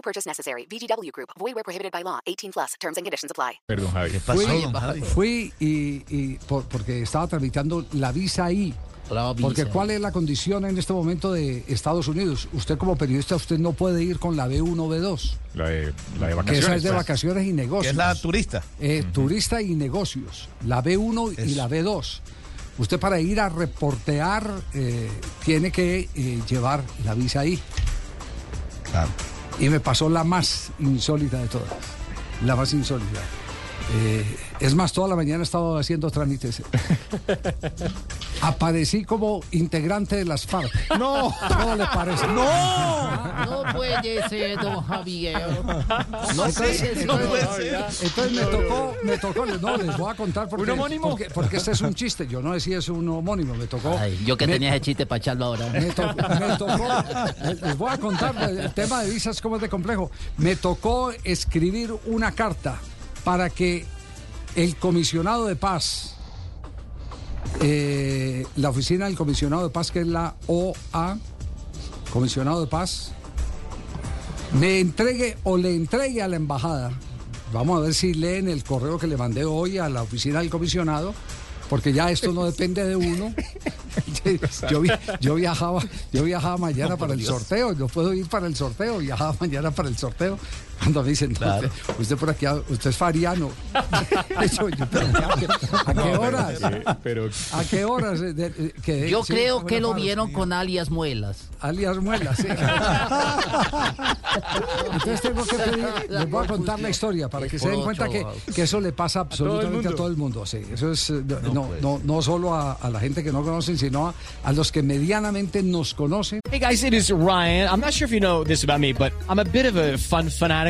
No purchase necessary. VGW Group. Void where prohibited by law. 18 plus. Terms and conditions apply. Perdón, Javi. Fui, fui y, y por- porque estaba tramitando la visa I. Porque ¿cuál es la condición en este momento de Estados Unidos? Usted como periodista, usted no puede ir con la B1 o B2. La de, la de Que vacaciones. esa es de pues. vacaciones y negocios. Que es la turista. Eh, Turista y negocios. La B1 y la B2. Usted para ir a reportear eh, tiene que eh, llevar la visa I. Claro. Y me pasó la más insólita de todas. La más insólita. Eh, es más, toda la mañana he estado haciendo trámites. Aparecí como integrante de las FARC. No. ¿Cómo le parece? No. No puede ser, don Javier. No Entonces, sé. No puede ser. Entonces me tocó, me tocó, no, les voy a contar porque, ¿Un homónimo? porque, porque este es un chiste. Yo no decía es un homónimo, me tocó. Ay, yo que me- tenía ese chiste para echarlo ahora. Me, to- me tocó, les- les voy a contar el tema de visas cómo es de complejo. Me tocó escribir una carta para que el comisionado de paz, eh, la oficina del comisionado de paz, que es la OA, comisionado de paz, me entregue o le entregue a la embajada. Vamos a ver si leen el correo que le mandé hoy a la oficina del comisionado, porque ya esto no depende de uno. yo, vi- yo viajaba, yo viajaba mañana para el sorteo, no puedo ir para el sorteo, viajaba mañana para el sorteo. Cuando me dicen, no, usted, usted por aquí, usted es fariano. Yo, ¿A qué horas? Pero ¿A qué horas? de- de- que- Yo sí, creo que lo vieron con alias muelas. alias muelas, sí. Entonces tengo que pedir, les voy a contar la historia para que se den cuenta que, que eso le pasa absolutamente a todo el mundo. Sí, eso es eh, no, no, no solo a, a la gente que no conocen, sino a, a los que medianamente nos conocen. Hey guys, it is Ryan. I'm not sure if you know this about me, but I'm a bit of a fun fanatic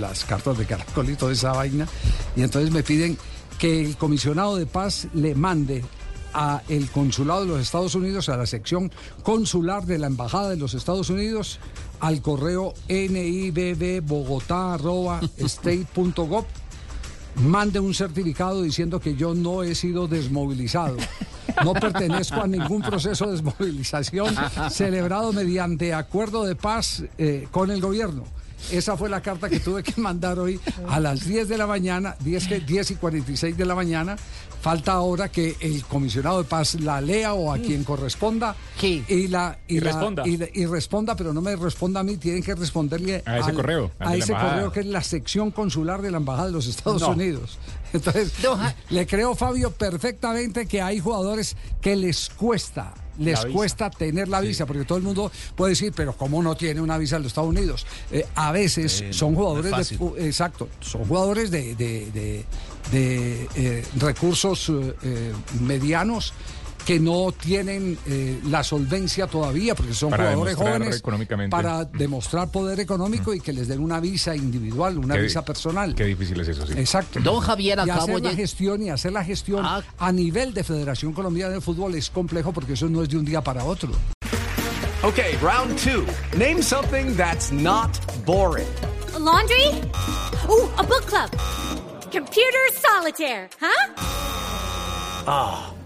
las cartas de caracol y toda esa vaina, y entonces me piden que el comisionado de paz le mande a el consulado de los Estados Unidos, a la sección consular de la Embajada de los Estados Unidos, al correo nibbogotá.state.gov mande un certificado diciendo que yo no he sido desmovilizado. No pertenezco a ningún proceso de desmovilización celebrado mediante acuerdo de paz eh, con el gobierno. Esa fue la carta que tuve que mandar hoy a las 10 de la mañana, 10, que- 10 y 46 de la mañana. Falta ahora que el comisionado de paz la lea o a quien corresponda Sí. y, la, y, Y la- responda. y, y responda, pero no me responda a mí, tienen que responderle A ese al- correo, a ese embajada. correo que es la sección consular de la Embajada de los Estados No. Unidos. Entonces, le creo, Fabio, perfectamente que hay jugadores que les cuesta. Les cuesta tener la visa, porque todo el mundo puede decir, pero ¿cómo no tiene una visa en los Estados Unidos? Eh, a veces Sí, son jugadores es de, exacto, son jugadores de, de- de- de, eh, recursos eh, eh, medianos que no tienen eh, la solvencia todavía, porque son Para jugadores jóvenes para demostrar poder económico y que les den una visa individual, una Qué- visa personal. Qué difícil es eso, sí. Exacto. Don Javier, y hacer la gestión y hacer la gestión Ah. a nivel de Federación Colombiana de Fútbol es complejo porque eso no es de un día para otro. Okay, round two. Name something that's not boring. A laundry? Ooh, a book club. Computer solitaire, huh?